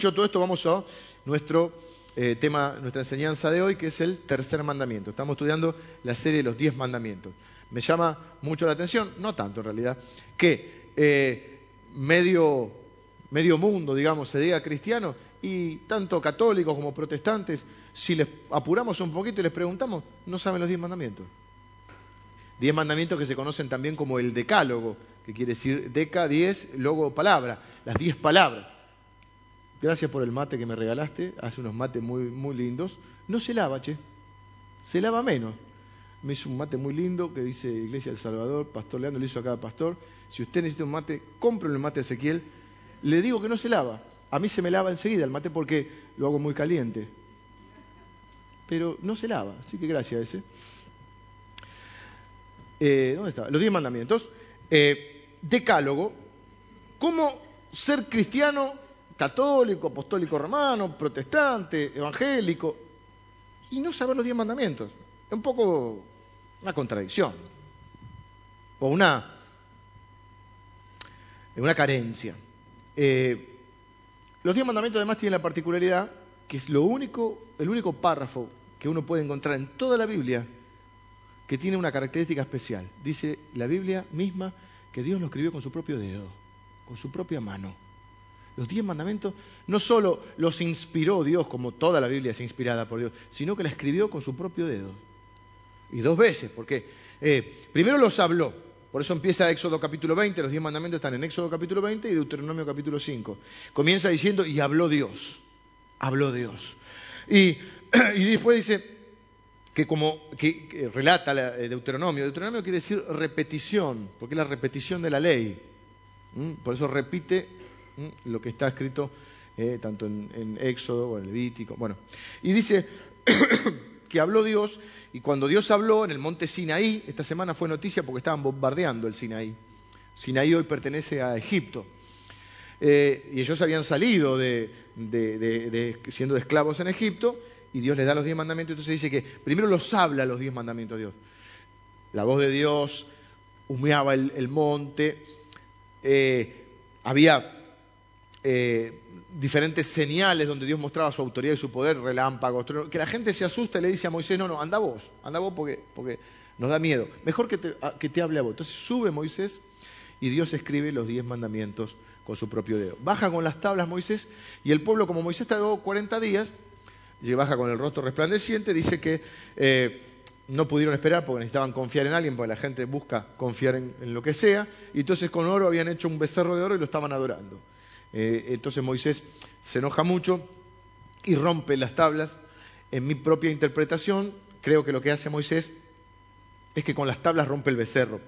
Dicho todo esto, vamos a nuestro eh, tema, nuestra enseñanza de hoy, que es el tercer mandamiento. Estamos estudiando la serie de los diez mandamientos. Me llama mucho la atención, no tanto en realidad, que eh, medio, medio mundo, digamos, se diga cristiano y tanto católicos como protestantes, si les apuramos un poquito y les preguntamos, no saben los diez mandamientos. Diez mandamientos que se conocen también como el decálogo, que quiere decir deca, diez, luego palabra, las diez palabras. Gracias por el mate que me regalaste. Hace unos mates muy, muy lindos. No se lava, che. Se lava menos. Me hizo un mate muy lindo que dice Iglesia del Salvador. Pastor Leandro le hizo a cada pastor. Si usted necesita un mate, cómprelo el mate de Ezequiel. Le digo que no se lava. A mí se me lava enseguida el mate porque lo hago muy caliente. Pero no se lava. Así que gracias a ese. Eh, ¿Dónde está? Los diez mandamientos. Eh, decálogo. ¿Cómo ser cristiano católico, apostólico romano, protestante, evangélico, y no saber los diez mandamientos. Es un poco una contradicción, o una, una carencia. Eh, los diez mandamientos además tienen la particularidad que es lo único, el único párrafo que uno puede encontrar en toda la Biblia que tiene una característica especial. Dice la Biblia misma que Dios lo escribió con su propio dedo, con su propia mano. Los diez mandamientos no solo los inspiró Dios, como toda la Biblia es inspirada por Dios, sino que la escribió con su propio dedo. Y dos veces, porque eh, primero los habló, por eso empieza Éxodo capítulo 20, los diez mandamientos están en Éxodo capítulo 20 y Deuteronomio capítulo 5. Comienza diciendo, y habló Dios, habló Dios. Y, después dice que como que, relata eh, Deuteronomio, Deuteronomio quiere decir repetición, porque es la repetición de la ley. Por eso repite lo que está escrito eh, tanto en, Éxodo o en Levítico. Bueno, y dice que habló Dios, y cuando Dios habló en el monte Sinaí, esta semana fue noticia porque estaban bombardeando el Sinaí. Sinaí hoy pertenece a Egipto. Eh, y ellos habían salido de, siendo esclavos en Egipto, y Dios les da los diez mandamientos. Entonces dice que primero los habla los diez mandamientos de Dios. La voz de Dios humeaba el, monte, eh, había eh, diferentes señales donde Dios mostraba su autoridad y su poder, relámpagos, que la gente se asusta y le dice a Moisés, no, no, anda vos, anda vos porque, nos da miedo. Mejor que te, que te hable a vos. Entonces sube Moisés y Dios escribe los diez mandamientos con su propio dedo. Baja con las tablas Moisés y el pueblo, como Moisés tardó 40 días, y baja con el rostro resplandeciente, dice que eh, no pudieron esperar porque necesitaban confiar en alguien, porque la gente busca confiar en, en, lo que sea, y entonces con oro habían hecho un becerro de oro y lo estaban adorando. Eh, entonces Moisés se enoja mucho y rompe las tablas. En mi propia interpretación, creo que lo que hace Moisés es que con las tablas rompe el becerro.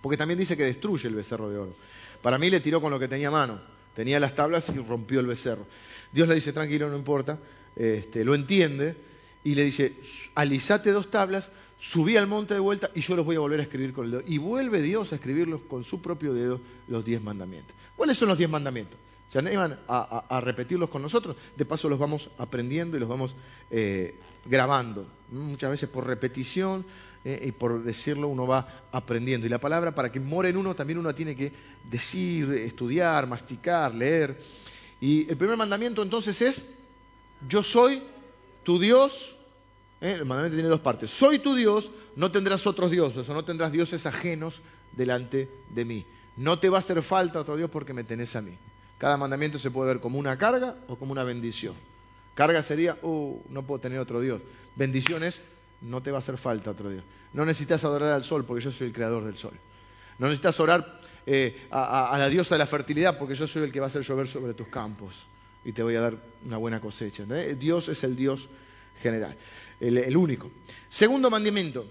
Porque también dice que destruye el becerro de oro. Para mí le tiró con lo que tenía a mano. Tenía las tablas y rompió el becerro. Dios le dice, tranquilo, no importa. Este, lo entiende y le dice, alisate dos tablas, subí al monte de vuelta y yo los voy a volver a escribir con el dedo. Y vuelve Dios a escribirlos con su propio dedo los diez mandamientos. ¿Cuáles son los diez mandamientos? Se animan a, repetirlos con nosotros, de paso los vamos aprendiendo y los vamos eh, grabando. Muchas veces por repetición eh, y por decirlo uno va aprendiendo. Y la palabra para que more en uno también uno tiene que decir, estudiar, masticar, leer. Y el primer mandamiento entonces es, yo soy tu Dios ¿eh? El mandamiento tiene dos partes. Soy tu Dios, no tendrás otros dioses o no tendrás dioses ajenos delante de mí. No te va a hacer falta otro Dios porque me tenés a mí. Cada mandamiento se puede ver como una carga o como una bendición. Carga sería, uh, no puedo tener otro Dios. Bendición es, no te va a hacer falta otro Dios. No necesitas adorar al sol porque yo soy el creador del sol. No necesitas orar eh, a, la diosa de la fertilidad porque yo soy el que va a hacer llover sobre tus campos y te voy a dar una buena cosecha. Dios es el Dios general el, único. Segundo mandamiento,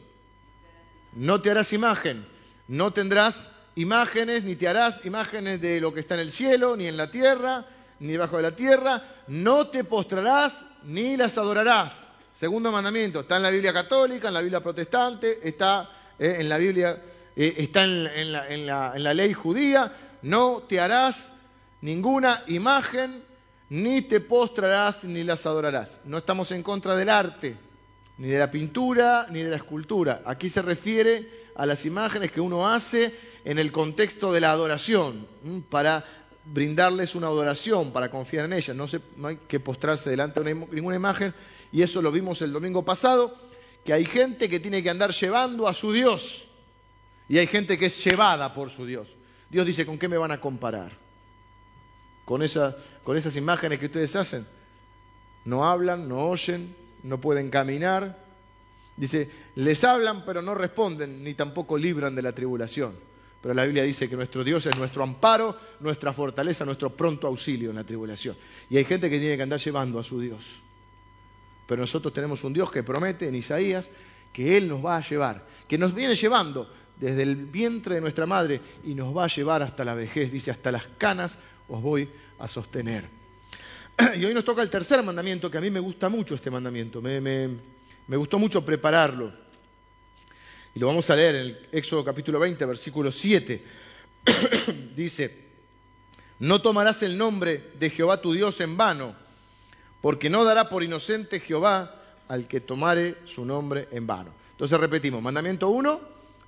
no te harás imagen, no tendrás imágenes, ni te harás imágenes de lo que está en el cielo, ni en la tierra, ni debajo de la tierra, no te postrarás ni las adorarás. Segundo mandamiento, está en la Biblia católica, en la Biblia protestante, está eh, en la Biblia, eh, está en la ley judía, no te harás ninguna imagen, ni te postrarás ni las adorarás. No estamos en contra del arte, ni de la pintura, ni de la escultura. Aquí se refiere a las imágenes que uno hace en el contexto de la adoración, para brindarles una adoración para confiar en ella. No, no hay que postrarse delante de ninguna imagen. Y eso lo vimos el domingo pasado, que hay gente que tiene que andar llevando a su Dios. Y hay gente que es llevada por su Dios. Dios dice, ¿con qué me van a comparar? ¿Con, esa, con esas imágenes que ustedes hacen? No hablan, no oyen, no pueden caminar. Dice, les hablan pero no responden, ni tampoco libran de la tribulación. Pero la Biblia dice que nuestro Dios es nuestro amparo, nuestra fortaleza, nuestro pronto auxilio en la tribulación. Y hay gente que tiene que andar llevando a su Dios. Pero nosotros tenemos un Dios que promete en Isaías que Él nos va a llevar, que nos viene llevando desde el vientre de nuestra madre y nos va a llevar hasta la vejez. Dice, hasta las canas os voy a sostener. Y hoy nos toca el tercer mandamiento, que a mí me gusta mucho este mandamiento, me, gustó mucho prepararlo. Y lo vamos a leer en el Éxodo capítulo 20, versículo 7. Dice, no tomarás el nombre de Jehová tu Dios en vano, porque no dará por inocente Jehová al que tomare su nombre en vano. Entonces repetimos, mandamiento 1,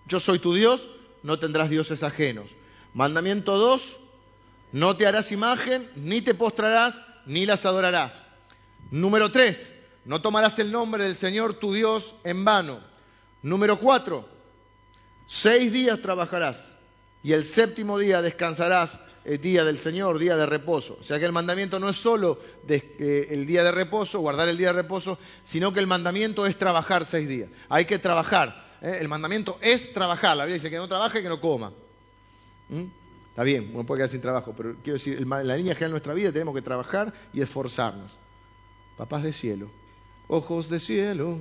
yo soy tu Dios, no tendrás dioses ajenos. Mandamiento 2, no te harás imagen, ni te postrarás, ni las adorarás. Número 3, no tomarás el nombre del Señor tu Dios en vano. Número cuatro, seis días trabajarás y el séptimo día descansarás el día del Señor, día de reposo. O sea que el mandamiento no es solo eh, el día de reposo, guardar el día de reposo, sino que el mandamiento es trabajar seis días. Hay que trabajar. ¿eh? El mandamiento es trabajar. La Biblia dice que no trabaje y que no coma. ¿Mm? Está bien, uno puede quedar sin trabajo, pero quiero decir, en la línea general de nuestra vida tenemos que trabajar y esforzarnos. Papás de cielo, ojos de cielo.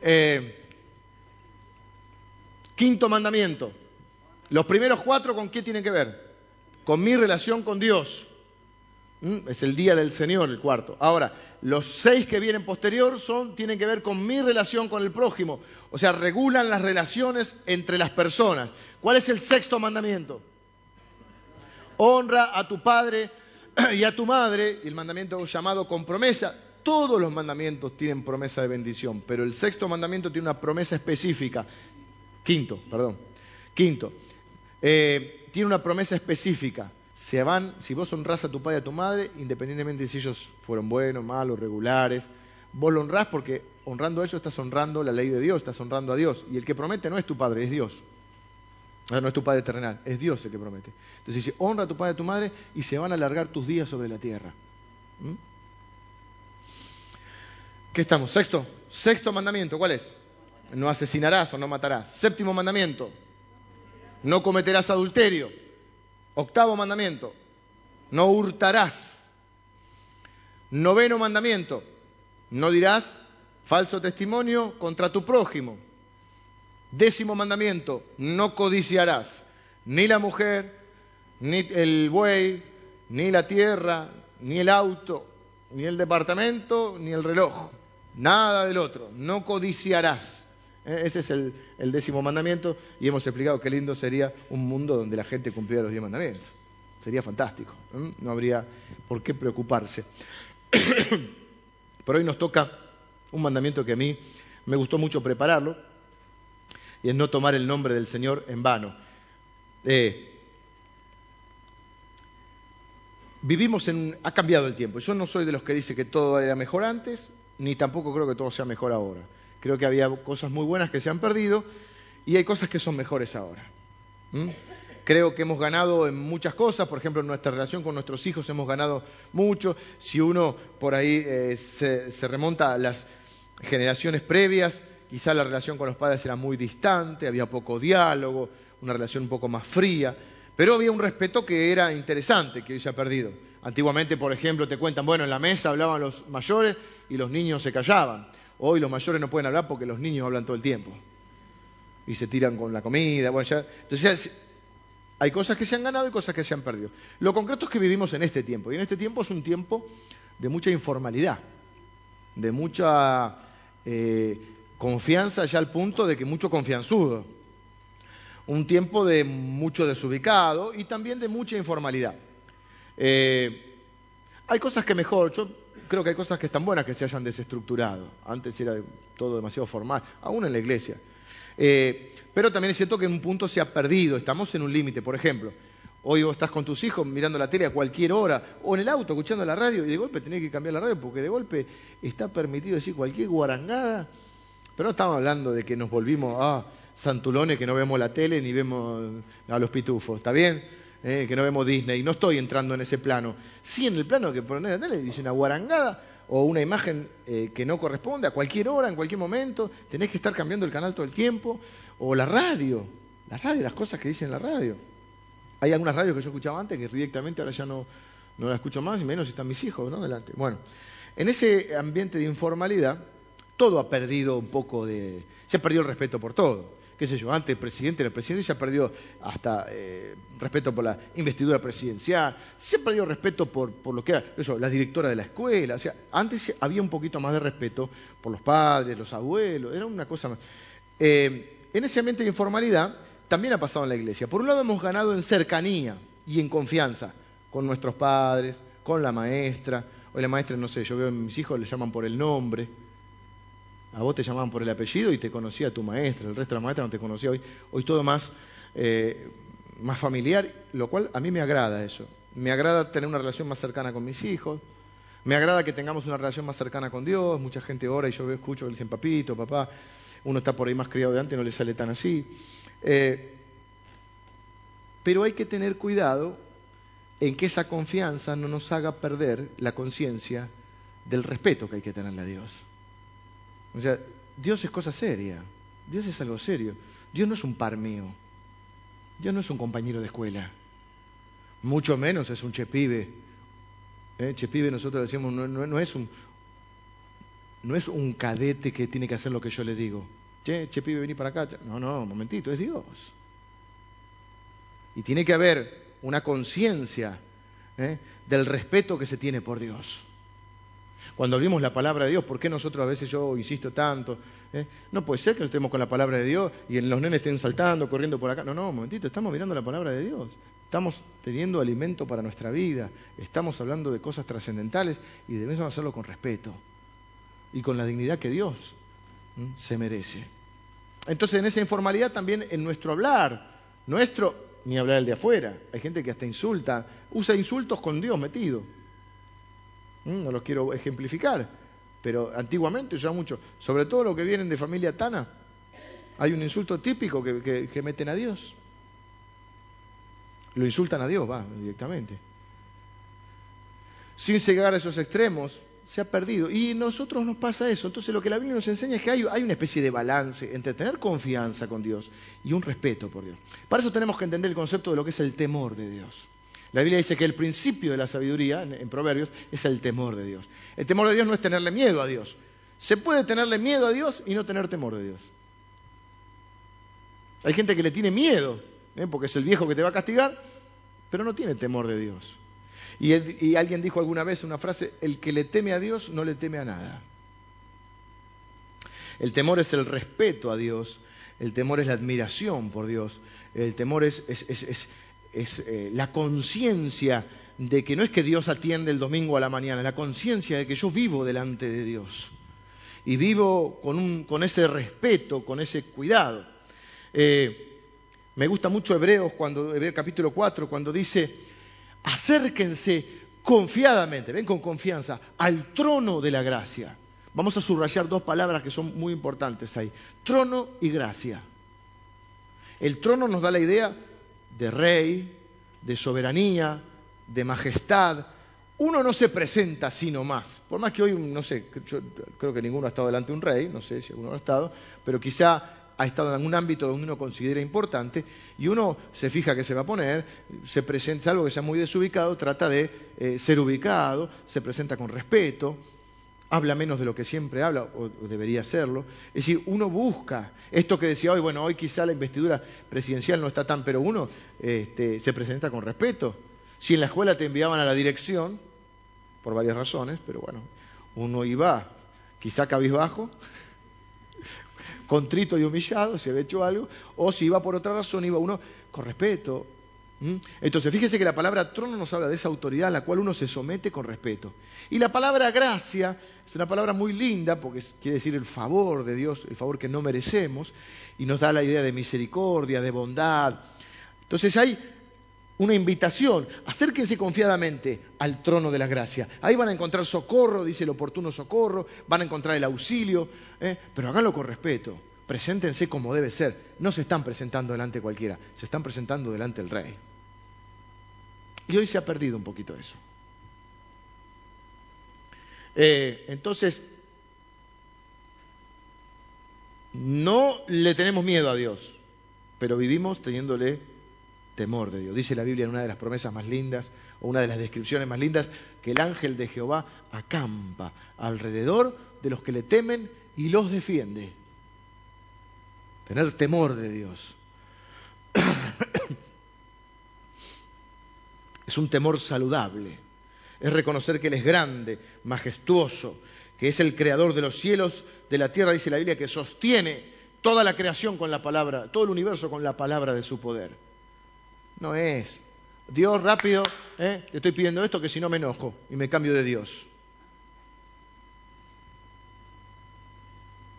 Eh, quinto mandamiento. Los primeros cuatro, ¿con qué tienen que ver? Con mi relación con Dios. ¿Mm? Es el día del Señor, el cuarto. Ahora, los seis que vienen posterior son, tienen que ver con mi relación con el prójimo. O sea, regulan las relaciones entre las personas. ¿Cuál es el sexto mandamiento? Honra a tu padre y a tu madre, y el mandamiento llamado con promesa. Todos los mandamientos tienen promesa de bendición, pero el sexto mandamiento tiene una promesa específica. Quinto, perdón. Quinto, eh, tiene una promesa específica. Se van, si vos honrás a tu padre y a tu madre, independientemente de si ellos fueron buenos, malos, regulares, vos lo honrás porque honrando a ellos estás honrando la ley de Dios, estás honrando a Dios. Y el que promete no es tu padre, es Dios. No es tu padre terrenal, es Dios el que promete. Entonces dice, honra a tu padre y a tu madre y se van a alargar tus días sobre la tierra. ¿Mm? ¿Qué estamos? Sexto. Sexto mandamiento, ¿cuál es? No asesinarás o no matarás. Séptimo mandamiento. No cometerás adulterio. Octavo mandamiento. No hurtarás. Noveno mandamiento. No dirás falso testimonio contra tu prójimo. Décimo mandamiento. No codiciarás ni la mujer, ni el buey, ni la tierra, ni el auto, ni el departamento, ni el reloj. Nada del otro, no codiciarás. Eh, ese es el, décimo mandamiento y hemos explicado qué lindo sería un mundo donde la gente cumpliera los diez mandamientos. Sería fantástico, no habría por qué preocuparse. Pero hoy nos toca un mandamiento que a mí me gustó mucho prepararlo y es no tomar el nombre del Señor en vano. Eh, vivimos en... ha cambiado el tiempo. Yo no soy de los que dice que todo era mejor antes, ni tampoco creo que todo sea mejor ahora. Creo que había cosas muy buenas que se han perdido y hay cosas que son mejores ahora. Creo que hemos ganado en muchas cosas, por ejemplo, en nuestra relación con nuestros hijos hemos ganado mucho. Si uno por ahí eh, se, se remonta a las generaciones previas, quizá la relación con los padres era muy distante, había poco diálogo, una relación un poco más fría, pero había un respeto que era interesante, que hoy se ha perdido. Antiguamente, por ejemplo, te cuentan, bueno, en la mesa hablaban los mayores y los niños se callaban. Hoy los mayores no pueden hablar porque los niños hablan todo el tiempo. Y se tiran con la comida. Bueno, entonces, hay cosas que se han ganado y cosas que se han perdido. Lo concreto es que vivimos en este tiempo. Y en este tiempo es un tiempo de mucha informalidad, de mucha eh, confianza ya al punto de que mucho confianzudo. Un tiempo de mucho desubicado y también de mucha informalidad. Eh, hay cosas que mejor, creo que hay cosas que están buenas que se hayan desestructurado. Antes era todo demasiado formal, aún en la iglesia. Eh, pero también es cierto que en un punto se ha perdido, estamos en un límite. Por ejemplo, Hoy vos estás con tus hijos mirando la tele a cualquier hora, o en el auto escuchando la radio, y de golpe tenés que cambiar la radio porque de golpe está permitido decir cualquier guarangada. Pero no estamos hablando de que nos volvimos ah, santulones, que no vemos la tele ni vemos a los pitufos, ¿está bien? Eh, que no vemos Disney. No estoy entrando en ese plano. Sí en el plano que poner la tele dice una guarangada o una imagen eh, que no corresponde a cualquier hora, en cualquier momento. Tenés que estar cambiando el canal todo el tiempo. O la radio. La radio, las cosas que dicen la radio. Hay algunas radios que yo escuchaba antes que directamente ahora ya no, no la escucho más, y menos si están mis hijos, ¿no? Delante. Bueno, en ese ambiente de informalidad, todo ha perdido un poco de... Se ha perdido el respeto por todo qué sé yo, antes presidente el presidente, ya perdió hasta eh, respeto por la investidura presidencial, se ha perdido respeto por, por lo que era eso, la directora de la escuela, o sea, antes había un poquito más de respeto por los padres, los abuelos, era una cosa más. Eh, en ese ambiente de informalidad también ha pasado en la iglesia. Por un lado hemos ganado en cercanía y en confianza con nuestros padres, con la maestra, hoy la maestra, no sé, yo veo a mis hijos le llaman por el nombre, a vos te llamaban por el apellido y te conocía tu maestra, el resto de la maestra no te conocía hoy. Hoy todo más, eh, más familiar, lo cual a mí me agrada eso. Me agrada tener una relación más cercana con mis hijos. Me agrada que tengamos una relación más cercana con Dios. Mucha gente ora y yo escucho que dicen papito, papá. Uno está por ahí más criado de antes, no le sale tan así. Eh, pero hay que tener cuidado en que esa confianza no nos haga perder la conciencia del respeto que hay que tenerle a Dios. O sea, Dios es cosa seria. Dios es algo serio. Dios no es un par mío. Dios no es un compañero de escuela. Mucho menos es un chepibe. ¿Eh? Chepibe nosotros decimos, no, no, es un, no es un cadete que tiene que hacer lo que yo le digo. Che, chepibe, vení para acá. No, no, un momentito, es Dios. Y tiene que haber una conciencia ¿eh? del respeto que se tiene por Dios. Cuando abrimos la palabra de Dios, ¿por qué nosotros a veces yo insisto tanto? ¿Eh? No puede ser que estemos con la palabra de Dios y los nenes estén saltando, corriendo por acá. No, no, momentito, estamos mirando la palabra de Dios. Estamos teniendo alimento para nuestra vida. Estamos hablando de cosas trascendentales y debemos hacerlo con respeto y con la dignidad que Dios se merece. Entonces, en esa informalidad también en nuestro hablar, nuestro, ni hablar el de afuera. Hay gente que hasta insulta, usa insultos con Dios metido. Mm, no los quiero ejemplificar, pero antiguamente mucho, sobre todo los que vienen de familia tana, hay un insulto típico que, meten a Dios. Lo insultan a Dios, va, directamente. Sin llegar a esos extremos, se ha perdido. Y nosotros nos pasa eso. Entonces lo que la Biblia nos enseña es que hay, una especie de balance entre tener confianza con Dios y un respeto por Dios. Para eso tenemos que entender el concepto de lo que es el temor de Dios. La Biblia dice que el principio de la sabiduría, en, Proverbios, es el temor de Dios. El temor de Dios no es tenerle miedo a Dios. Se puede tenerle miedo a Dios y no tener temor de Dios. Hay gente que le tiene miedo, ¿eh? porque es el viejo que te va a castigar, pero no tiene temor de Dios. Y, alguien dijo alguna vez una frase, el que le teme a Dios no le teme a nada. El temor es el respeto a Dios, el temor es la admiración por Dios, el temor es, es eh, la conciencia de que no es que Dios atiende el domingo a la mañana, la conciencia de que yo vivo delante de Dios y vivo con, con ese respeto, con ese cuidado. Eh, me gusta mucho Hebreos, cuando, Hebreos capítulo 4, cuando dice, acérquense confiadamente, ven con confianza, al trono de la gracia. Vamos a subrayar dos palabras que son muy importantes ahí, trono y gracia. El trono nos da la idea de rey, de soberanía, de majestad. Uno no se presenta sino más. Por más que hoy, no sé, creo que ninguno ha estado delante de un rey, no sé si alguno ha estado, pero quizá ha estado en algún ámbito donde uno considera importante y uno se fija que se va a poner, se presenta algo que sea muy desubicado, trata de eh, ser ubicado, se presenta con respeto, habla menos de lo que siempre habla, o, debería hacerlo. Es decir, uno busca esto que decía hoy, bueno, hoy quizá la investidura presidencial no está tan, pero uno este, se presenta con respeto. Si en la escuela te enviaban a la dirección, por varias razones, pero bueno, uno iba quizá cabizbajo, contrito y humillado, si había hecho algo, o si iba por otra razón, iba uno con respeto. Entonces, fíjese que la palabra trono nos habla de esa autoridad a la cual uno se somete con respeto. Y la palabra gracia es una palabra muy linda porque quiere decir el favor de Dios, el favor que no merecemos, y nos da la idea de misericordia, de bondad. Entonces hay una invitación, acérquense confiadamente al trono de la gracia. Ahí van a encontrar socorro, dice el oportuno socorro, van a encontrar el auxilio, ¿eh? pero háganlo con respeto, preséntense como debe ser. No se están presentando delante cualquiera, se están presentando delante del rey. Y hoy se ha perdido un poquito eso. Eh, entonces, no le tenemos miedo a Dios, pero vivimos teniéndole temor de Dios. Dice la Biblia en una de las promesas más lindas, o una de las descripciones más lindas, que el ángel de Jehová acampa alrededor de los que le temen y los defiende. Tener temor de Dios. es un temor saludable. Es reconocer que Él es grande, majestuoso, que es el creador de los cielos, de la tierra, dice la Biblia, que sostiene toda la creación con la palabra, todo el universo con la palabra de su poder. No es. Dios rápido, ¿eh? le estoy pidiendo esto que si no me enojo y me cambio de Dios.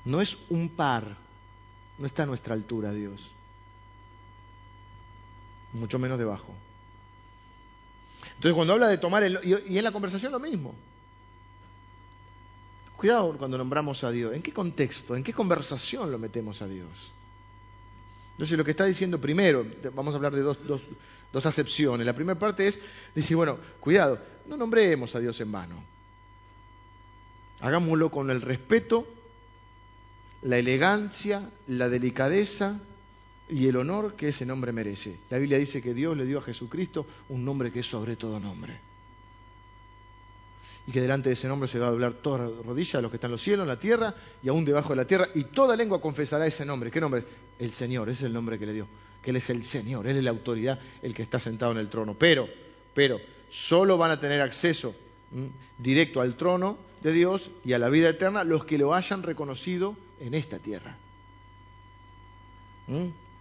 No es un par, no está a nuestra altura Dios, mucho menos debajo. Entonces cuando habla de tomar el... Y en la conversación lo mismo. Cuidado cuando nombramos a Dios. ¿En qué contexto, en qué conversación lo metemos a Dios? Entonces lo que está diciendo primero, vamos a hablar de dos, dos acepciones. La primera parte es decir, bueno, cuidado, no nombremos a Dios en vano. Hagámoslo con el respeto, la elegancia, la delicadeza y el honor que ese nombre merece. La Biblia dice que Dios le dio a Jesucristo un nombre que es sobre todo nombre. Y que delante de ese nombre se va a doblar toda rodilla de los que están en los cielos, en la tierra y aún debajo de la tierra, y toda lengua confesará ese nombre. ¿Qué nombre es? El Señor, ese es el nombre que le dio. Que Él es el Señor, Él es la autoridad, el que está sentado en el trono. Pero, pero, solo van a tener acceso directo al trono de Dios y a la vida eterna los que lo hayan reconocido en esta tierra.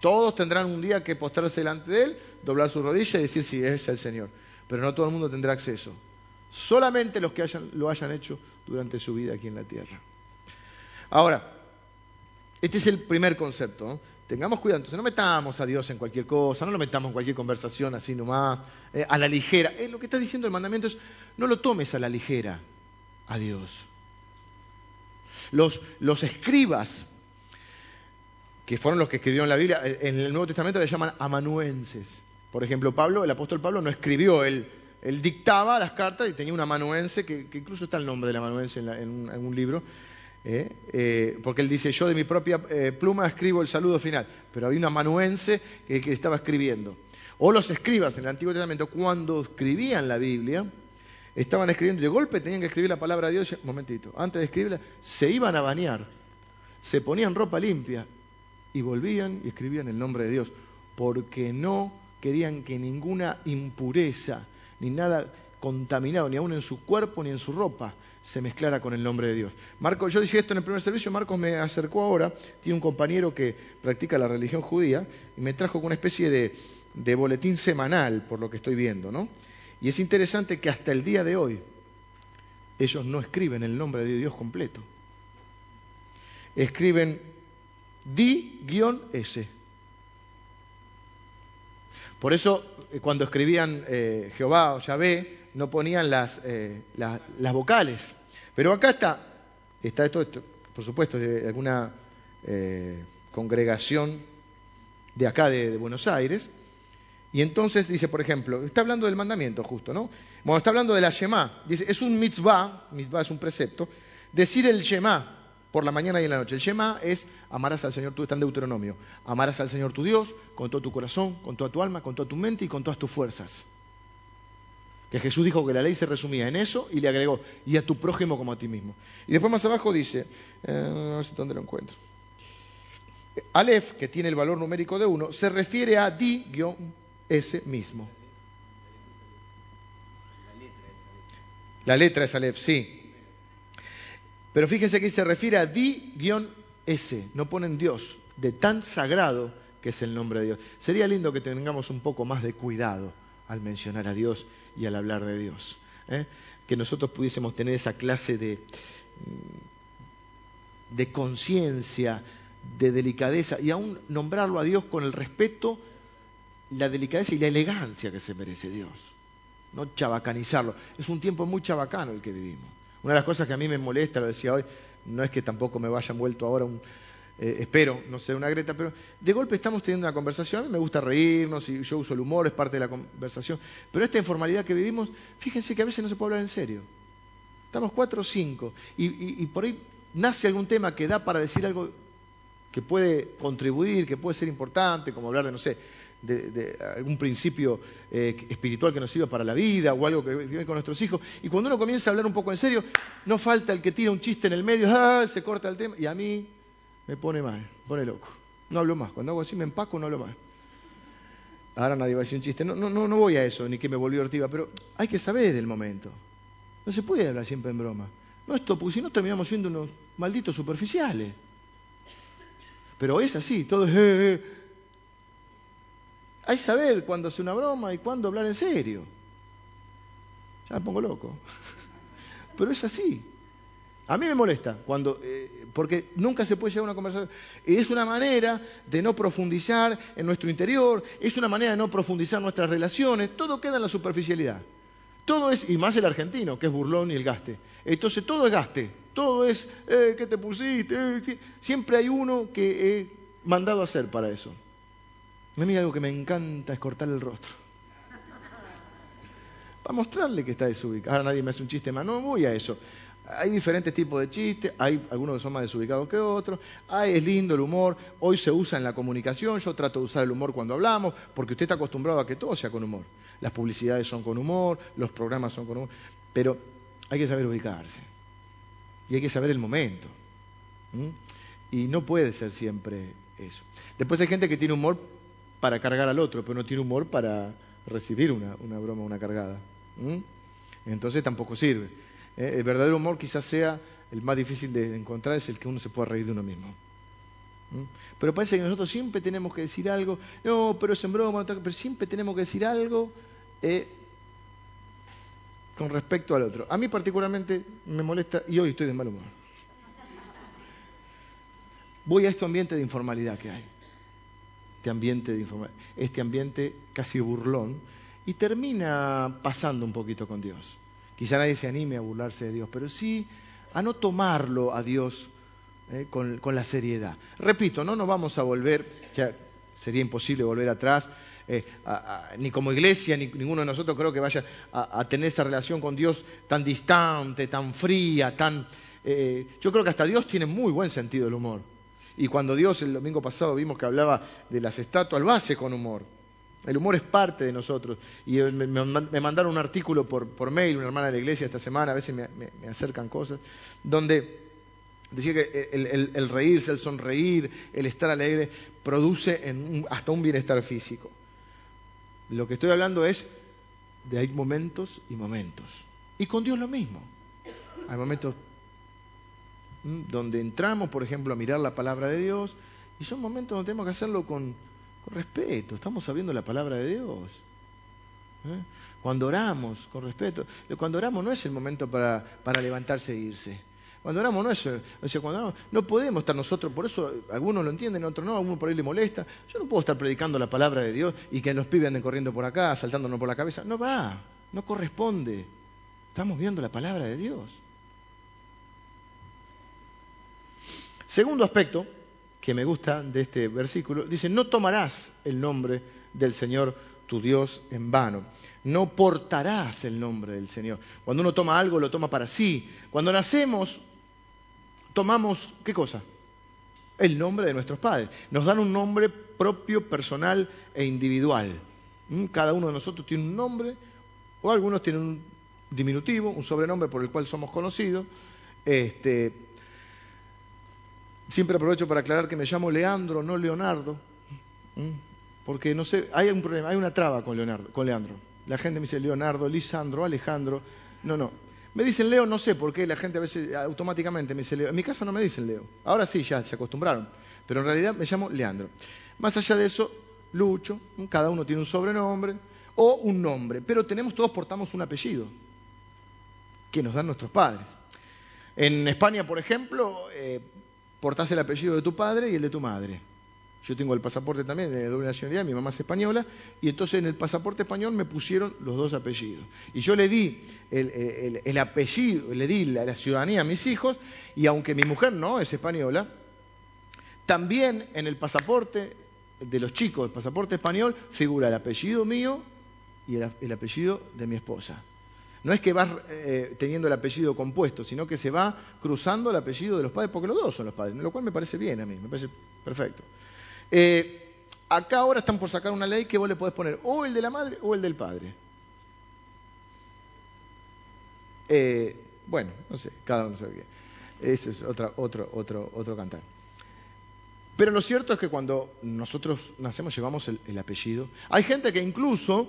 Todos tendrán un día que postrarse delante de Él, doblar su rodilla y decir si es el Señor. Pero no todo el mundo tendrá acceso. Solamente los que lo hayan hecho durante su vida aquí en la tierra. Ahora, este es el primer concepto. Tengamos cuidado, entonces no metamos a Dios en cualquier cosa, no lo metamos en cualquier conversación así nomás, eh, a la ligera. Eh, lo que está diciendo el mandamiento es, no lo tomes a la ligera a Dios. Los, los escribas que fueron los que escribieron la Biblia, eh, en el Nuevo Testamento le llaman amanuenses. Por ejemplo, Pablo, el apóstol Pablo no escribió, él, él dictaba las cartas y tenía un amanuense, que, incluso está el nombre del amanuense en, un, libro, eh, eh, porque él dice, yo de mi propia pluma escribo el saludo final, pero había un amanuense que, que estaba escribiendo. O los escribas en el Antiguo Testamento, cuando escribían la Biblia, estaban escribiendo, de golpe tenían que escribir la palabra de Dios, momentito, antes de escribirla, se iban a bañar, se ponían ropa limpia y volvían y escribían el nombre de Dios, porque no querían que ninguna impureza, ni nada contaminado, ni aún en su cuerpo ni en su ropa, se mezclara con el nombre de Dios. Marcos, yo dije esto en el primer servicio, Marcos me acercó ahora, tiene un compañero que practica la religión judía, y me trajo con una especie de, de boletín semanal, por lo que estoy viendo, ¿no? Y es interesante que hasta el día de hoy ellos no escriben el nombre de Dios completo. Escriben Di-S. Por eso, eh, cuando escribían eh, Jehová o Yahvé, no ponían las, eh, las vocales. Pero acá está, está esto, por supuesto, de alguna congregación de acá de, Buenos Aires. Y entonces dice, por ejemplo, está hablando del mandamiento justo, ¿no? Bueno, está hablando de la Shema. Dice, es un mitzvah, mitzvah es un precepto, decir el Shema, por la mañana y en la noche. El Shema es amarás al Señor, tú está en Deuteronomio. Amarás al Señor tu Dios con todo tu corazón, con toda tu alma, con toda tu mente y con todas tus fuerzas. Que Jesús dijo que la ley se resumía en eso y le agregó, y a tu prójimo como a ti mismo. Y después más abajo dice, eh, no sé dónde lo encuentro. Aleph, que tiene el valor numérico de uno, se refiere a di-ese mismo. La letra es Aleph, sí. Pero fíjense que se refiere a di-s, no ponen Dios, de tan sagrado que es el nombre de Dios. Sería lindo que tengamos un poco más de cuidado al mencionar a Dios y al hablar de Dios. ¿eh? Que nosotros pudiésemos tener esa clase de, mm, de conciencia, de delicadeza y aún nombrarlo a Dios con el respeto la delicadeza y la elegancia que se merece Dios. No chabacanizarlo. Es un tiempo muy chabacano el que vivimos. Una de las cosas que a mí me molesta, lo decía hoy, no es que tampoco me vayan vuelto ahora un, eh, espero no ser una Greta, pero de golpe estamos teniendo una conversación, a mí me gusta reírnos y yo uso el humor, es parte de la conversación, pero esta informalidad que vivimos, fíjense que a veces no se puede hablar en serio. Estamos cuatro o cinco y, por ahí nace algún tema que da para decir algo que puede contribuir, que puede ser importante, como hablar de, no sé, de, algún principio eh, espiritual que nos sirva para la vida o algo que vive con nuestros hijos. Y cuando uno comienza a hablar un poco en serio, no falta el que tira un chiste en el medio, ¡ah! se corta el tema, y a mí me pone mal, pone loco. No hablo más. Cuando hago así me empaco, no hablo más. Ahora nadie va a decir un chiste. No, no, no, voy a eso, ni que me volvió hortiva, pero hay que saber del momento. No se puede hablar siempre en broma. No esto, porque si no terminamos siendo unos malditos superficiales. Pero es así, todo es... Eh, eh. Hay saber cuándo hacer una broma y cuándo hablar en serio. Ya me pongo loco. Pero es así. A mí me molesta cuando, eh, porque nunca se puede llegar a una conversación. Es una manera de no profundizar en nuestro interior, es una manera de no profundizar nuestras relaciones, todo queda en la superficialidad. Todo es, y más el argentino, que es burlón y el gaste. Entonces todo es gaste, todo es, eh, ¿qué te pusiste? Eh, siempre hay uno que he mandado a hacer para eso. A mí algo que me encanta es cortar el rostro. Para mostrarle que está desubicado. Ahora nadie me hace un chiste más, no voy a eso. Hay diferentes tipos de chistes, hay algunos que son más desubicados que otros, hay, es lindo el humor, hoy se usa en la comunicación, yo trato de usar el humor cuando hablamos, porque usted está acostumbrado a que todo sea con humor. Las publicidades son con humor, los programas son con humor, pero hay que saber ubicarse y hay que saber el momento. Y no puede ser siempre eso. Después hay gente que tiene humor para cargar al otro, pero no tiene humor para recibir una, broma, una cargada. Entonces tampoco sirve. ¿eh? el verdadero humor quizás sea el más difícil de encontrar, es el que uno se pueda reír de uno mismo. Pero parece que nosotros siempre tenemos que decir algo, no, pero es en broma, pero siempre tenemos que decir algo eh, con respecto al otro. A mí particularmente me molesta, y hoy estoy de mal humor. Voy a este ambiente de informalidad que hay, este ambiente, de este ambiente casi burlón, y termina pasando un poquito con Dios. Quizá nadie se anime a burlarse de Dios, pero sí a no tomarlo a Dios eh, con, la seriedad. Repito, no nos vamos a volver, ya sería imposible volver atrás, eh, ni como iglesia, ni ninguno de nosotros creo que vaya a, tener esa relación con Dios tan distante, tan fría, tan... Eh, yo creo que hasta Dios tiene muy buen sentido el humor. Y cuando Dios el domingo pasado vimos que hablaba de las estatuas, lo hace con humor. El humor es parte de nosotros. Y me, mandaron un artículo por, mail, una hermana de la iglesia esta semana, a veces me, acercan cosas, donde decía que el, reírse, el sonreír, el estar alegre, produce hasta un bienestar físico. Lo que estoy hablando es de hay momentos y momentos. Y con Dios lo mismo. Hay momentos donde entramos, por ejemplo, a mirar la palabra de Dios, y son momentos donde tenemos que hacerlo con respeto, estamos sabiendo la palabra de Dios. ¿eh? Cuando oramos, con respeto. Cuando oramos no es el momento para, levantarse e irse. Cuando oramos no es, o sea, cuando no podemos estar nosotros, por eso algunos lo entienden, otros no, a algunos por ahí le molesta. Yo no puedo estar predicando la palabra de Dios y que los pibes anden corriendo por acá, saltándonos por la cabeza. No va, no corresponde. Estamos viendo la palabra de Dios. Segundo aspecto, que me gusta de este versículo, dice, no tomarás el nombre del Señor tu Dios en vano, no portarás el nombre del Señor. Cuando uno toma algo, lo toma para sí. Cuando nacemos, tomamos, ¿qué cosa? El nombre de nuestros padres. Nos dan un nombre propio, personal e individual. ¿Mm? Cada uno de nosotros tiene un nombre, o algunos tienen un diminutivo, un sobrenombre por el cual somos conocidos. Este, Siempre aprovecho para aclarar que me llamo Leandro, no Leonardo, porque no sé, hay un problema, hay una traba con, Leonardo, con Leandro. La gente me dice Leonardo, Lisandro, Alejandro. No, no. Me dicen Leo, no sé por qué la gente a veces automáticamente me dice Leo. En mi casa no me dicen Leo. Ahora sí, ya se acostumbraron. Pero en realidad me llamo Leandro. Más allá de eso, Lucho, cada uno tiene un sobrenombre o un nombre. Pero tenemos, todos portamos un apellido que nos dan nuestros padres. En España, por ejemplo, eh, portás el apellido de tu padre y el de tu madre. Yo tengo el pasaporte también de doble nacionalidad, mi mamá es española, y entonces en el pasaporte español me pusieron los dos apellidos. Y yo le di el, apellido, le di la, ciudadanía a mis hijos, y aunque mi mujer no es española, también en el pasaporte de los chicos, el pasaporte español, figura el apellido mío y el, apellido de mi esposa. No es que vas eh, teniendo el apellido compuesto, sino que se va cruzando el apellido de los padres, porque los dos son los padres, lo cual me parece bien a mí, me parece perfecto. Eh, acá ahora están por sacar una ley que vos le podés poner o el de la madre o el del padre. Eh, bueno, no sé, cada uno sabe qué. Ese es otra, otro, otro, otro cantar. Pero lo cierto es que cuando nosotros nacemos llevamos el, apellido. Hay gente que incluso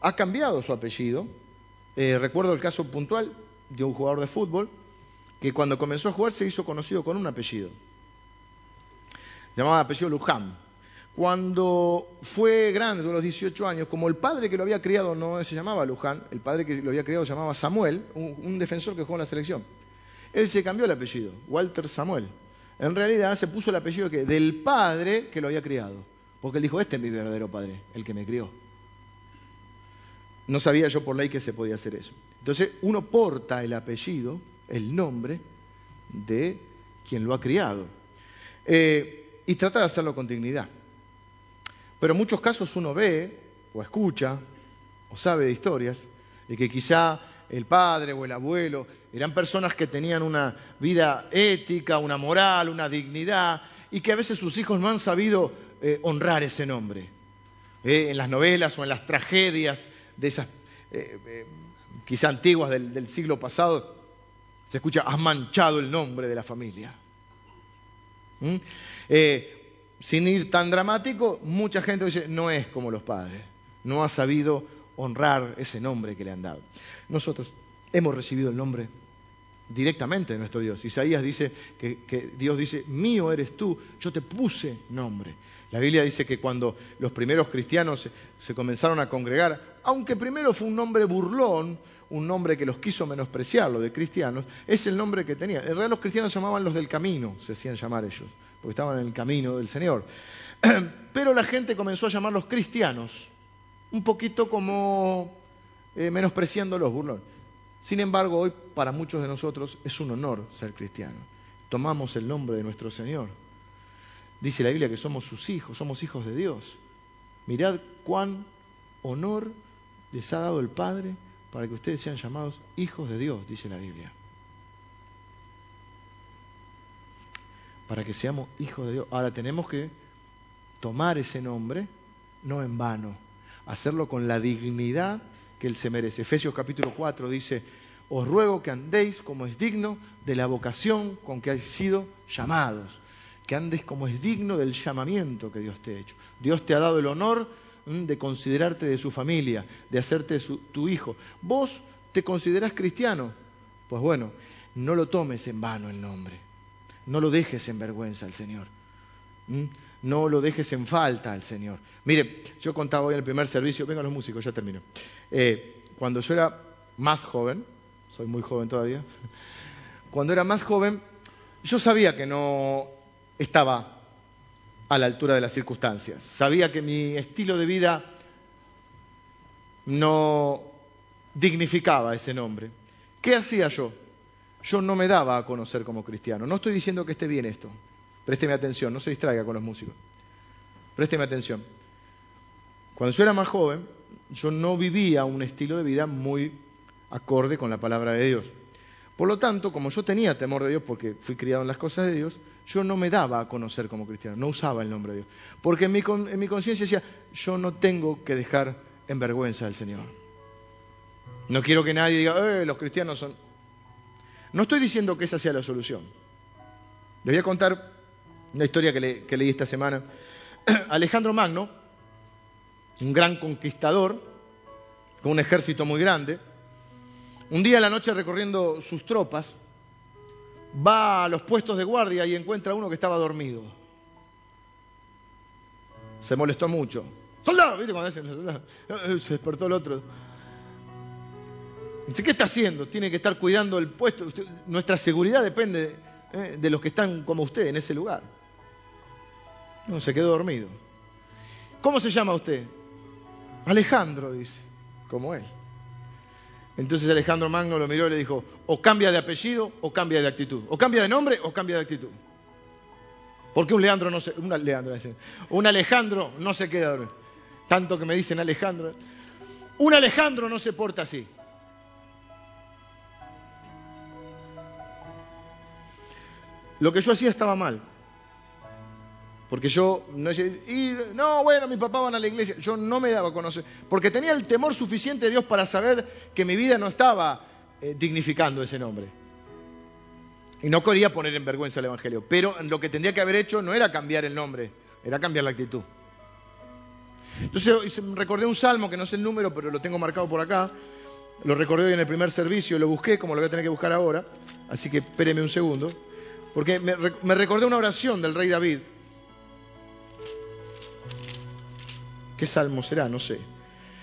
ha cambiado su apellido. Eh, recuerdo el caso puntual de un jugador de fútbol que cuando comenzó a jugar se hizo conocido con un apellido llamaba apellido Luján. Cuando fue grande, de los 18 años, como el padre que lo había criado no se llamaba Luján, el padre que lo había criado se llamaba Samuel, un, defensor que jugó en la selección. Él se cambió el apellido, Walter Samuel. En realidad se puso el apellido del padre que lo había criado, porque él dijo, este es mi verdadero padre, el que me crió. No sabía yo por ley que se podía hacer eso. Entonces uno porta el apellido, el nombre de quien lo ha criado. Eh, y trata de hacerlo con dignidad. Pero en muchos casos uno ve o escucha o sabe de historias de que quizá el padre o el abuelo eran personas que tenían una vida ética, una moral, una dignidad y que a veces sus hijos no han sabido eh, honrar ese nombre. Eh, en las novelas o en las tragedias de esas eh, quizá antiguas del, siglo pasado se escucha, has manchado el nombre de la familia. ¿Mm? Eh, sin ir tan dramático, mucha gente dice, no es como los padres, no ha sabido honrar ese nombre que le han dado. Nosotros hemos recibido el nombre directamente de nuestro Dios. Isaías dice que, Dios dice, mío eres tú, yo te puse nombre. La Biblia dice que cuando los primeros cristianos se, comenzaron a congregar, aunque primero fue un nombre burlón, un nombre que los quiso menospreciar, lo de cristianos, es el nombre que tenían. En realidad los cristianos llamaban los del camino, se hacían llamar ellos porque estaban en el camino del Señor. Pero la gente comenzó a llamarlos cristianos, un poquito como eh, menospreciando los burlón. Sin embargo, hoy para muchos de nosotros es un honor ser cristiano. Tomamos el nombre de nuestro Señor. Dice la Biblia que somos sus hijos, somos hijos de Dios. Mirad cuán honor les ha dado el Padre para que ustedes sean llamados hijos de Dios, dice la Biblia. para que seamos hijos de Dios. Ahora tenemos que tomar ese nombre, no en vano, hacerlo con la dignidad que Él se merece. Efesios capítulo 4 dice, os ruego que andéis como es digno de la vocación con que habéis sido llamados, que andes como es digno del llamamiento que Dios te ha hecho. Dios te ha dado el honor de considerarte de su familia, de hacerte tu hijo. Vos te considerás cristiano, pues bueno, no lo tomes en vano el nombre. No lo dejes en vergüenza al Señor. ¿Mm? No lo dejes en falta al Señor. Mire, yo contaba hoy en el primer servicio, vengan los músicos, ya termino. Eh, cuando yo era más joven, soy muy joven todavía, cuando era más joven, yo sabía que no estaba a la altura de las circunstancias. Sabía que mi estilo de vida no dignificaba ese nombre. ¿Qué hacía yo? yo no me daba a conocer como cristiano. No estoy diciendo que esté bien esto. Présteme atención, no se distraiga con los músicos. Présteme atención. Cuando yo era más joven, yo no vivía un estilo de vida muy acorde con la palabra de Dios. Por lo tanto, como yo tenía temor de Dios porque fui criado en las cosas de Dios, yo no me daba a conocer como cristiano, no usaba el nombre de Dios. Porque en mi, mi conciencia decía, yo no tengo que dejar en vergüenza al Señor. No quiero que nadie diga, eh, los cristianos son... No estoy diciendo que esa sea la solución. Les voy a contar una historia que, leí esta semana. Alejandro Magno, un gran conquistador, con un ejército muy grande, un día en la noche recorriendo sus tropas, va a los puestos de guardia y encuentra a uno que estaba dormido. Se molestó mucho. ¡Soldado! ¿Viste cuando dicen Se despertó el otro. ¿qué está haciendo? Tiene que estar cuidando el puesto. nuestra seguridad depende eh, de los que están como usted en ese lugar. No, se quedó dormido. ¿Cómo se llama usted? Alejandro, dice, como él. Entonces Alejandro Magno lo miró y le dijo, o cambia de apellido o cambia de actitud. O cambia de nombre o cambia de actitud. Porque un Leandro no se, un Leandro, un Alejandro no se queda dormido. Tanto que me dicen Alejandro. Un Alejandro no se porta así. Lo que yo hacía estaba mal. Porque yo no y, no, bueno, mi papá van a la iglesia. Yo no me daba a conocer. Porque tenía el temor suficiente de Dios para saber que mi vida no estaba eh, dignificando ese nombre. Y no quería poner en vergüenza el Evangelio. Pero lo que tendría que haber hecho no era cambiar el nombre, era cambiar la actitud. Entonces recordé un salmo que no sé el número, pero lo tengo marcado por acá. Lo recordé hoy en el primer servicio, lo busqué, como lo voy a tener que buscar ahora. Así que espéreme un segundo. Porque me, me recordé una oración del rey David ¿Qué salmo será? No sé.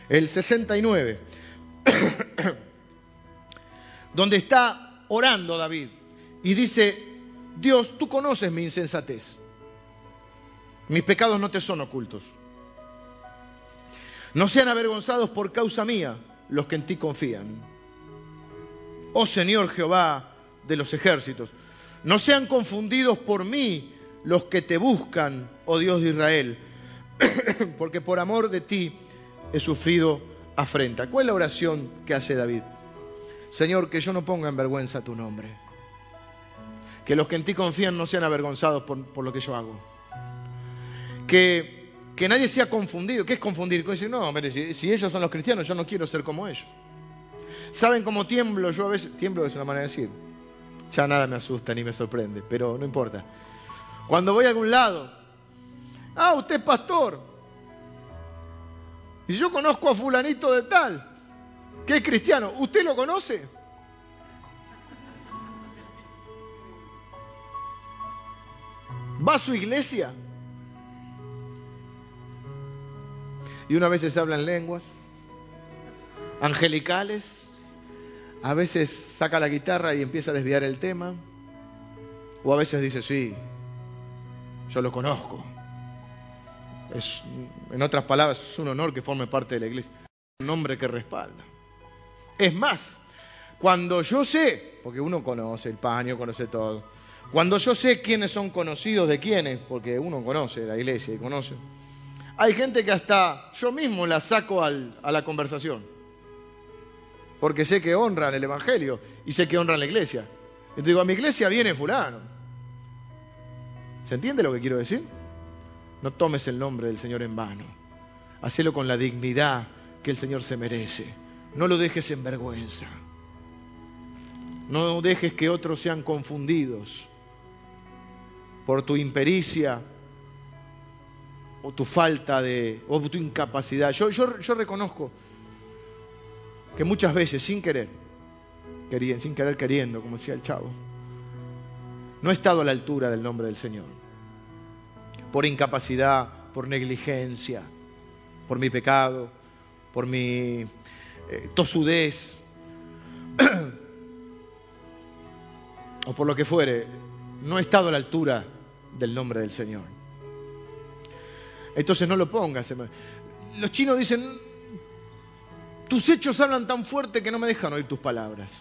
El 69, donde está orando David y dice, Dios, tú conoces mi insensatez. Mis pecados no te son ocultos. No sean avergonzados por causa mía los que en ti confían. Oh Señor Jehová de los ejércitos, no sean confundidos por mí los que te buscan, oh Dios de Israel porque por amor de ti he sufrido afrenta. ¿Cuál es la oración que hace David? Señor, que yo no ponga en vergüenza tu nombre. Que los que en ti confían no sean avergonzados por, lo que yo hago. Que, que, nadie sea confundido. ¿Qué es confundir? Decir, no, hombre, si, si ellos son los cristianos, yo no quiero ser como ellos. ¿Saben cómo tiemblo? Yo a veces, tiemblo es una manera de decir. Ya nada me asusta ni me sorprende, pero no importa. Cuando voy a algún lado Ah, usted es pastor. Y yo conozco a fulanito de tal, que es cristiano. ¿Usted lo conoce? ¿Va a su iglesia? Y una vez se hablan lenguas angelicales, a veces saca la guitarra y empieza a desviar el tema, o a veces dice, sí, yo lo conozco. En otras palabras, es un honor que forme parte de la iglesia. Un hombre que respalda. Es más, cuando yo sé, porque uno conoce el paño, conoce todo, cuando yo sé quiénes son conocidos de quiénes, porque uno conoce la iglesia y conoce, hay gente que hasta yo mismo la saco a la conversación, porque sé que honran el Evangelio y sé que honran la iglesia. Y digo, a mi iglesia viene fulano. ¿Se entiende lo que quiero decir? No tomes el nombre del Señor en vano. Hacelo con la dignidad que el Señor se merece. No lo dejes en vergüenza. No dejes que otros sean confundidos por tu impericia o tu falta de, o tu incapacidad. Yo, yo, yo reconozco que muchas veces, sin querer, sin querer queriendo, como decía el chavo, no he estado a la altura del nombre del Señor por incapacidad, por negligencia, por mi pecado, por mi eh, tosudez, o por lo que fuere, no he estado a la altura del nombre del Señor. Entonces no lo pongas. Los chinos dicen, tus hechos hablan tan fuerte que no me dejan oír tus palabras.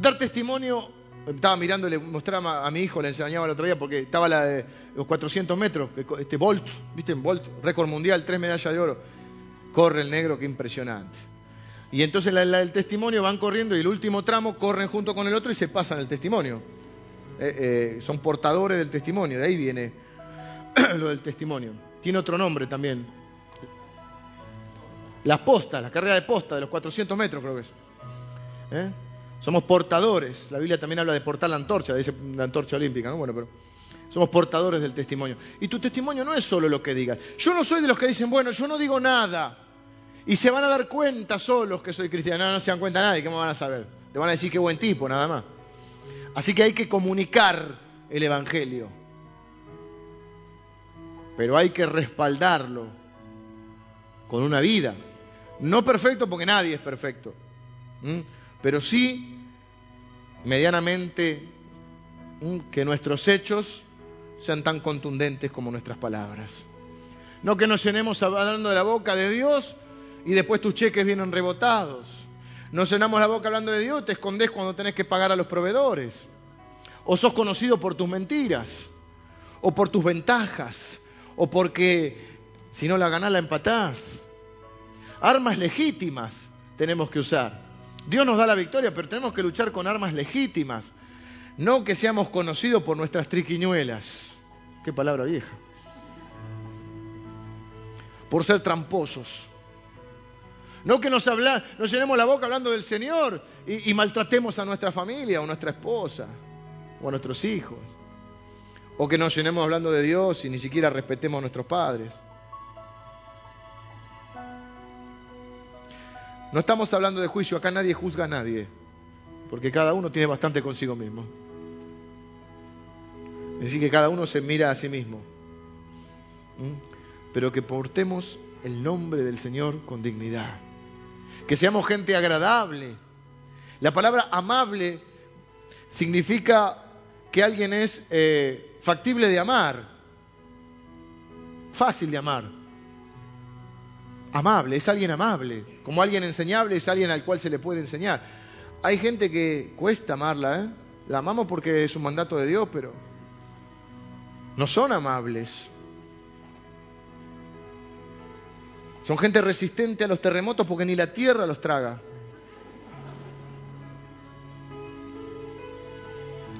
Dar testimonio estaba mirando, le mostraba a mi hijo, le enseñaba el otro día, porque estaba la de los 400 metros, este Bolt, ¿viste? Bolt, récord mundial, tres medallas de oro. Corre el negro, qué impresionante. Y entonces la, del testimonio van corriendo y el último tramo corren junto con el otro y se pasan el testimonio. Eh, eh, son portadores del testimonio, de ahí viene lo del testimonio. Tiene otro nombre también. Las postas, la carrera de posta de los 400 metros creo que es. ¿Eh? Somos portadores. La Biblia también habla de portar la antorcha, dice la antorcha olímpica, ¿no? Bueno, pero somos portadores del testimonio. Y tu testimonio no es solo lo que digas. Yo no soy de los que dicen, bueno, yo no digo nada. Y se van a dar cuenta solos que soy cristiano. No, no se dan cuenta nadie, ¿cómo van a saber? Te van a decir qué buen tipo, nada más. Así que hay que comunicar el Evangelio. Pero hay que respaldarlo con una vida. No perfecto porque nadie es perfecto. Pero sí medianamente mm, que nuestros hechos sean tan contundentes como nuestras palabras. No que nos llenemos hablando de la boca de Dios y después tus cheques vienen rebotados. Nos llenamos la boca hablando de Dios, te escondes cuando tenés que pagar a los proveedores. O sos conocido por tus mentiras, o por tus ventajas, o porque si no la ganás la empatás. Armas legítimas tenemos que usar. Dios nos da la victoria, pero tenemos que luchar con armas legítimas. No que seamos conocidos por nuestras triquiñuelas. Qué palabra vieja. Por ser tramposos. No que nos, nos llenemos la boca hablando del Señor y, maltratemos a nuestra familia o a nuestra esposa o a nuestros hijos. O que nos llenemos hablando de Dios y ni siquiera respetemos a nuestros padres. No estamos hablando de juicio, acá nadie juzga a nadie, porque cada uno tiene bastante consigo mismo. Es decir, que cada uno se mira a sí mismo. Pero que portemos el nombre del Señor con dignidad. Que seamos gente agradable. La palabra amable significa que alguien es eh, factible de amar, fácil de amar. Amable, es alguien amable. Como alguien enseñable es alguien al cual se le puede enseñar. Hay gente que cuesta amarla, ¿eh? La amamos porque es un mandato de Dios, pero no son amables. Son gente resistente a los terremotos porque ni la tierra los traga.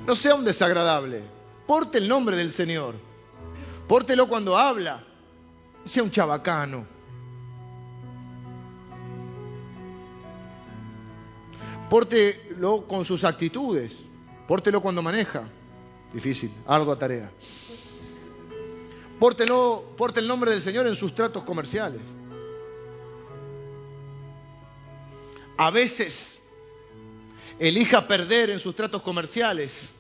No sea un desagradable. Porte el nombre del Señor. Pórtelo cuando habla. Sea un chabacano. Pórtelo con sus actitudes. Pórtelo cuando maneja. Difícil, ardua tarea. Pórtelo, porte el nombre del Señor en sus tratos comerciales. A veces elija perder en sus tratos comerciales,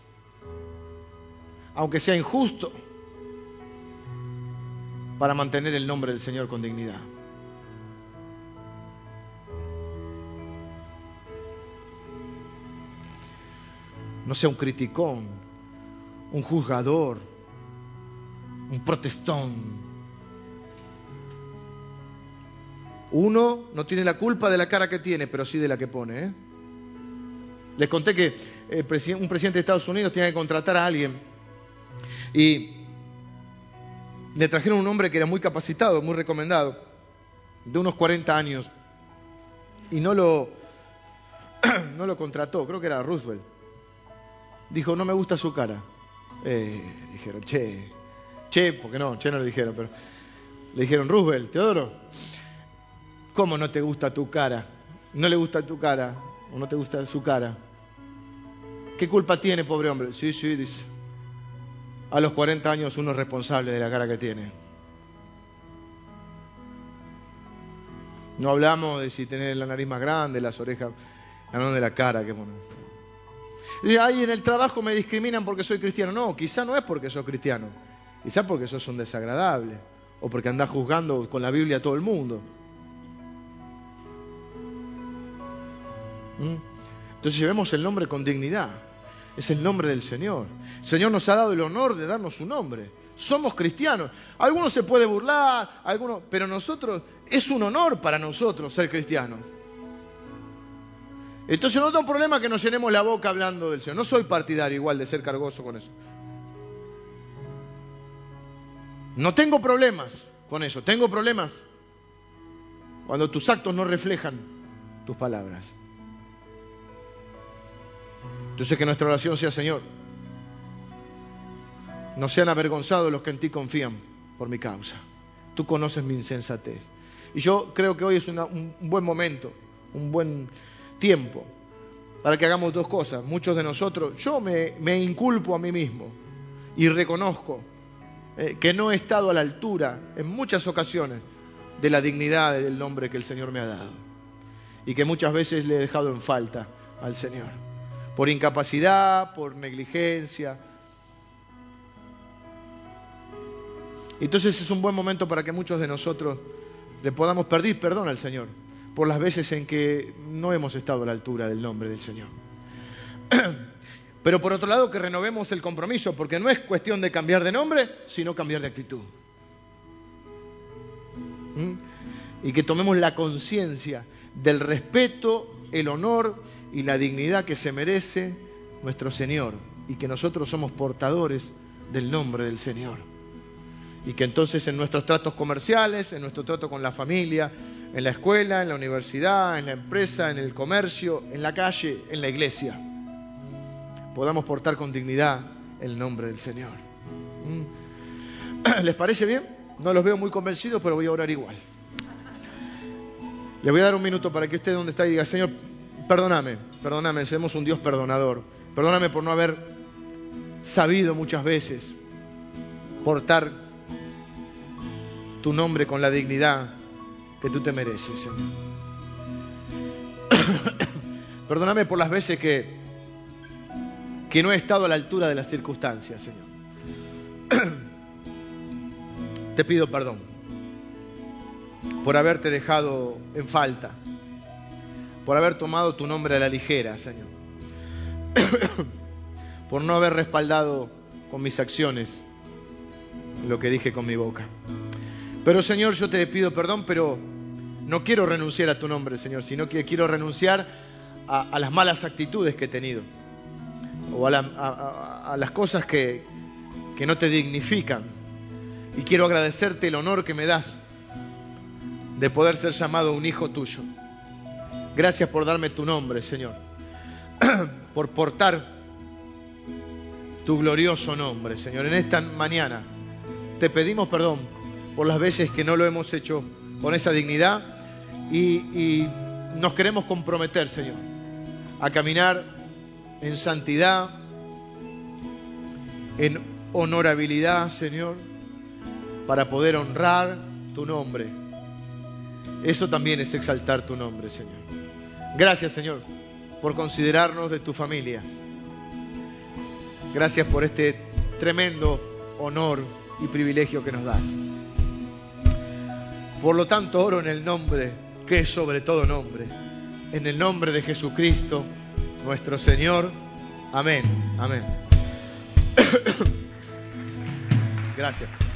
aunque sea injusto, para mantener el nombre del Señor con dignidad. No sea un criticón, un juzgador, un protestón. Uno no tiene la culpa de la cara que tiene, pero sí de la que pone. ¿eh? Les conté que un presidente de Estados Unidos tenía que contratar a alguien y le trajeron un hombre que era muy capacitado, muy recomendado, de unos 40 años, y no lo, no lo contrató, creo que era Roosevelt. Dijo, no me gusta su cara. Eh, dijeron, che, che, porque no, che no le dijeron, pero le dijeron, Roosevelt, Teodoro, ¿cómo no te gusta tu cara? ¿No le gusta tu cara? ¿O no te gusta su cara? ¿Qué culpa tiene, pobre hombre? Sí, sí, dice. A los 40 años uno es responsable de la cara que tiene. No hablamos de si tener la nariz más grande, las orejas, hablamos de la cara que bueno. Y ahí en el trabajo me discriminan porque soy cristiano. No, quizá no es porque soy cristiano. Quizá porque sos un desagradable. O porque andás juzgando con la Biblia a todo el mundo. ¿Mm? Entonces llevemos el nombre con dignidad. Es el nombre del Señor. El Señor nos ha dado el honor de darnos su nombre. Somos cristianos. Algunos se puede burlar, algunos, pero nosotros es un honor para nosotros ser cristianos. Entonces no tengo problema que nos llenemos la boca hablando del Señor. No soy partidario igual de ser cargoso con eso. No tengo problemas con eso. Tengo problemas cuando tus actos no reflejan tus palabras. Entonces que nuestra oración sea, Señor, no sean avergonzados los que en ti confían por mi causa. Tú conoces mi insensatez. Y yo creo que hoy es un buen momento, un buen tiempo para que hagamos dos cosas. Muchos de nosotros, yo me, inculpo a mí mismo y reconozco eh, que no he estado a la altura en muchas ocasiones de la dignidad del nombre que el Señor me ha dado y que muchas veces le he dejado en falta al Señor por incapacidad, por negligencia. Entonces es un buen momento para que muchos de nosotros le podamos pedir perdón al Señor por las veces en que no hemos estado a la altura del nombre del Señor. Pero por otro lado, que renovemos el compromiso, porque no es cuestión de cambiar de nombre, sino cambiar de actitud. ¿Mm? Y que tomemos la conciencia del respeto, el honor y la dignidad que se merece nuestro Señor y que nosotros somos portadores del nombre del Señor. Y que entonces en nuestros tratos comerciales, en nuestro trato con la familia, en la escuela, en la universidad, en la empresa, en el comercio, en la calle, en la iglesia, podamos portar con dignidad el nombre del Señor. ¿Mm? ¿Les parece bien? No los veo muy convencidos, pero voy a orar igual. Le voy a dar un minuto para que usted donde está y diga, Señor, perdóname, perdóname, somos un Dios perdonador. Perdóname por no haber sabido muchas veces portar tu nombre con la dignidad que tú te mereces, Señor. Perdóname por las veces que, que no he estado a la altura de las circunstancias, Señor. Te pido perdón por haberte dejado en falta, por haber tomado tu nombre a la ligera, Señor, por no haber respaldado con mis acciones lo que dije con mi boca. Pero Señor, yo te pido perdón, pero no quiero renunciar a tu nombre, Señor, sino que quiero renunciar a, las malas actitudes que he tenido o a, las cosas que, que no te dignifican. Y quiero agradecerte el honor que me das de poder ser llamado un hijo tuyo. Gracias por darme tu nombre, Señor, por portar tu glorioso nombre, Señor. En esta mañana te pedimos perdón por las veces que no lo hemos hecho con esa dignidad y, nos queremos comprometer, Señor, a caminar en santidad, en honorabilidad, Señor, para poder honrar tu nombre. Eso también es exaltar tu nombre, Señor. Gracias, Señor, por considerarnos de tu familia. Gracias por este tremendo honor y privilegio que nos das. Por lo tanto, oro en el nombre que es sobre todo nombre, en el nombre de Jesucristo, nuestro Señor. Amén, amén. Gracias.